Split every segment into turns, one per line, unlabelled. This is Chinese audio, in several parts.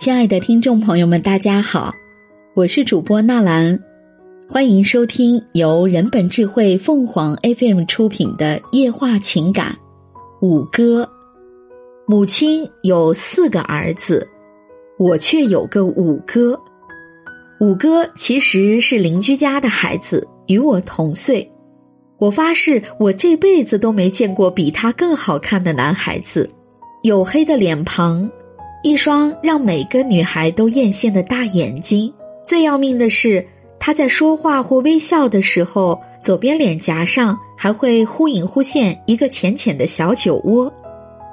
亲爱的听众朋友们，大家好，我是主播纳兰，欢迎收听由人本智慧凤凰 FM 出品的《夜话情感》。五哥，母亲有四个儿子，我却有个五哥。五哥其实是邻居家的孩子，与我同岁。我发誓，我这辈子都没见过比他更好看的男孩子，黝黑的脸庞。一双让每个女孩都艳羡的大眼睛，最要命的是，他在说话或微笑的时候，左边脸颊上还会忽隐忽现一个浅浅的小酒窝。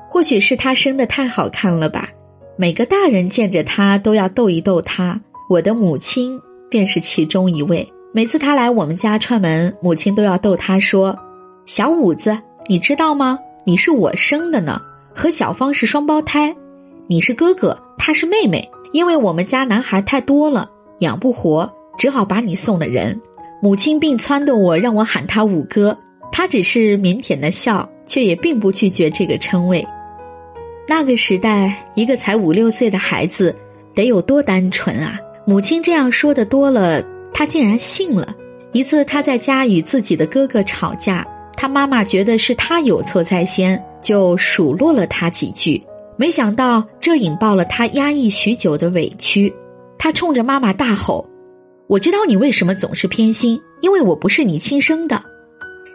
或许是他生的太好看了吧，每个大人见着他都要逗一逗他。我的母亲便是其中一位。每次他来我们家串门，母亲都要逗他说：“小五子，你知道吗？你是我生的呢，和小芳是双胞胎。”你是哥哥，他是妹妹。因为我们家男孩太多了，养不活，只好把你送了人。母亲并撺掇我，让我喊他五哥。他只是腼腆的笑，却也并不拒绝这个称谓。那个时代，一个才五六岁的孩子，得有多单纯啊！母亲这样说的多了，他竟然信了。一次，他在家与自己的哥哥吵架，他妈妈觉得是他有错在先，就数落了他几句。没想到这引爆了他压抑许久的委屈，他冲着妈妈大吼：“我知道你为什么总是偏心，因为我不是你亲生的。”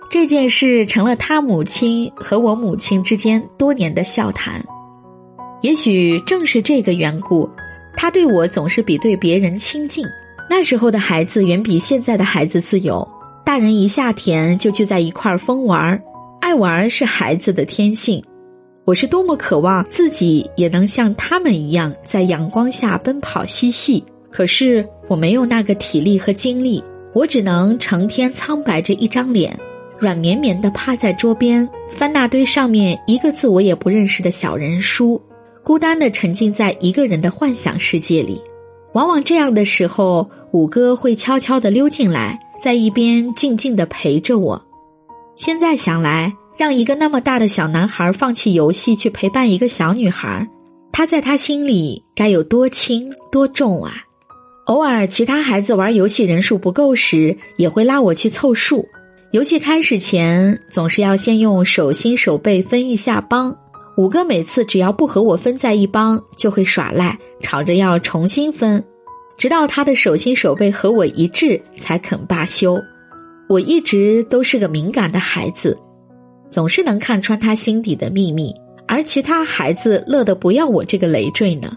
这件事成了他母亲和我母亲之间多年的笑谈。也许正是这个缘故，他对我总是比对别人亲近。那时候的孩子远比现在的孩子自由，大人一下田就聚在一块疯玩儿，爱玩是孩子的天性。我是多么渴望自己也能像他们一样在阳光下奔跑嬉戏，可是我没有那个体力和精力，我只能成天苍白着一张脸，软绵绵的趴在桌边翻那堆上面一个字我也不认识的小人书，孤单的沉浸在一个人的幻想世界里。往往这样的时候，五哥会悄悄的溜进来，在一边静静的陪着我。现在想来。让一个那么大的小男孩放弃游戏去陪伴一个小女孩，他在他心里该有多轻多重啊！偶尔其他孩子玩游戏人数不够时，也会拉我去凑数。游戏开始前，总是要先用手心手背分一下帮。五哥每次只要不和我分在一帮，就会耍赖，吵着要重新分，直到他的手心手背和我一致，才肯罢休。我一直都是个敏感的孩子。总是能看穿他心底的秘密，而其他孩子乐得不要我这个累赘呢。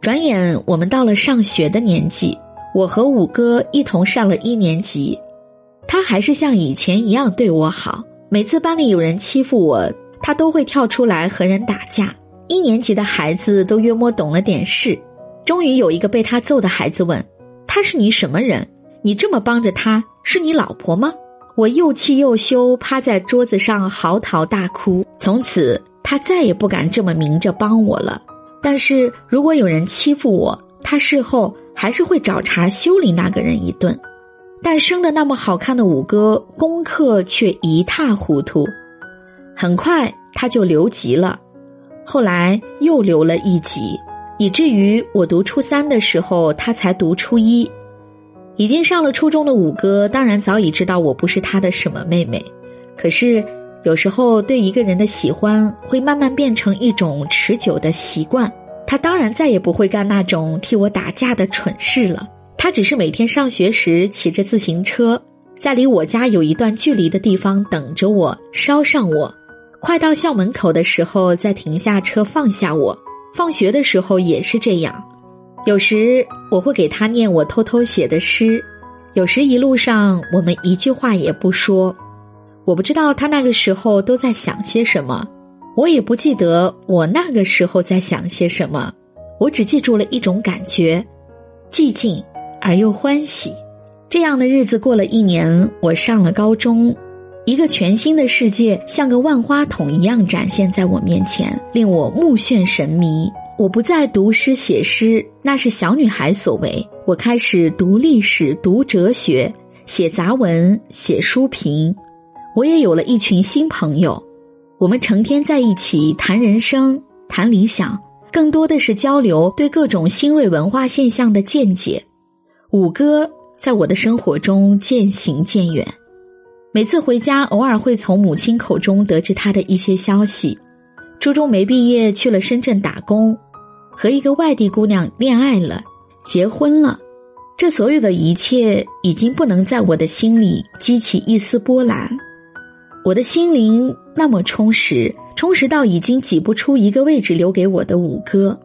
转眼我们到了上学的年纪，我和五哥一同上了一年级，他还是像以前一样对我好。每次班里有人欺负我，他都会跳出来和人打架。一年级的孩子都约摸懂了点事，终于有一个被他揍的孩子问：“他是你什么人？你这么帮着他，是你老婆吗？”我又气又羞，趴在桌子上嚎啕大哭。从此，他再也不敢这么明着帮我了。但是如果有人欺负我，他事后还是会找茬修理那个人一顿。但生的那么好看的五哥，功课却一塌糊涂。很快他就留级了，后来又留了一级，以至于我读初三的时候，他才读初一。已经上了初中的五哥，当然早已知道我不是他的什么妹妹。可是有时候对一个人的喜欢，会慢慢变成一种持久的习惯。他当然再也不会干那种替我打架的蠢事了。他只是每天上学时骑着自行车，在离我家有一段距离的地方等着我，捎上我。快到校门口的时候，再停下车放下我。放学的时候也是这样。有时我会给他念我偷偷写的诗，有时一路上我们一句话也不说。我不知道他那个时候都在想些什么，我也不记得我那个时候在想些什么。我只记住了一种感觉：寂静而又欢喜。这样的日子过了一年，我上了高中，一个全新的世界像个万花筒一样展现在我面前，令我目眩神迷。我不再读诗写诗，那是小女孩所为。我开始读历史、读哲学、写杂文、写书评。我也有了一群新朋友，我们成天在一起谈人生、谈理想，更多的是交流对各种新锐文化现象的见解。五哥在我的生活中渐行渐远，每次回家，偶尔会从母亲口中得知他的一些消息：初中没毕业去了深圳打工，和一个外地姑娘恋爱了，结婚了。这所有的一切已经不能在我的心里激起一丝波澜，我的心灵那么充实，充实到已经挤不出一个位置留给我的五哥。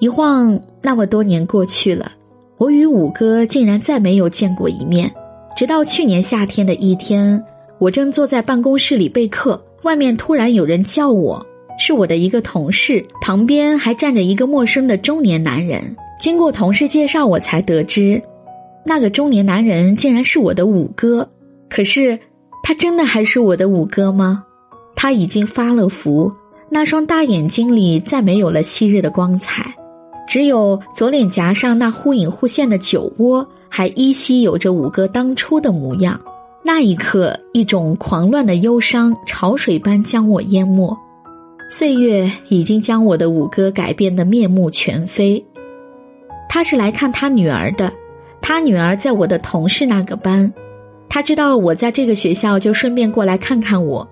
一晃那么多年过去了，我与五哥竟然再没有见过一面。直到去年夏天的一天，我正坐在办公室里备课，外面突然有人叫我，是我的一个同事，旁边还站着一个陌生的中年男人。经过同事介绍，我才得知，那个中年男人竟然是我的五哥。可是，他真的还是我的五哥吗？他已经发了福，那双大眼睛里再没有了昔日的光彩，只有左脸颊上那忽隐忽现的酒窝，还依稀有着五哥当初的模样。那一刻，一种狂乱的忧伤潮水般将我淹没，岁月已经将我的五哥改变得面目全非。他是来看他女儿的，他女儿在我的同事那个班，他知道我在这个学校，就顺便过来看看我。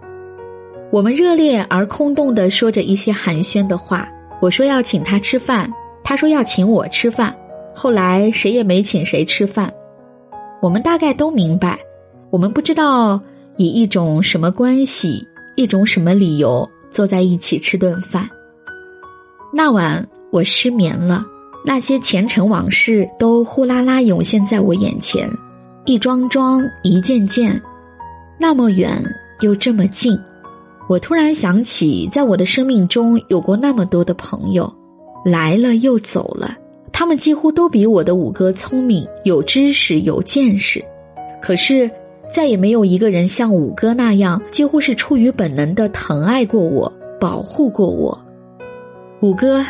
我们热烈而空洞的说着一些寒暄的话。我说要请他吃饭，他说要请我吃饭。后来谁也没请谁吃饭。我们大概都明白，我们不知道以一种什么关系，一种什么理由坐在一起吃顿饭。那晚我失眠了。那些前尘往事都呼啦啦涌现在我眼前，一桩桩，一件件，那么远又这么近。我突然想起，在我的生命中有过那么多的朋友，来了又走了，他们几乎都比我的五哥聪明，有知识，有见识。可是，再也没有一个人像五哥那样，几乎是出于本能的疼爱过我，保护过我。五哥。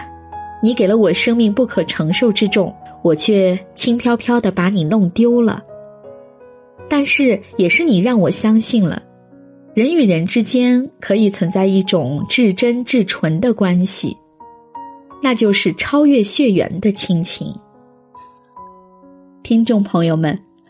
你给了我生命不可承受之重，我却轻飘飘的把你弄丢了。但是，也是你让我相信了，人与人之间可以存在一种至真至纯的关系，那就是超越血缘的亲情。听众朋友们，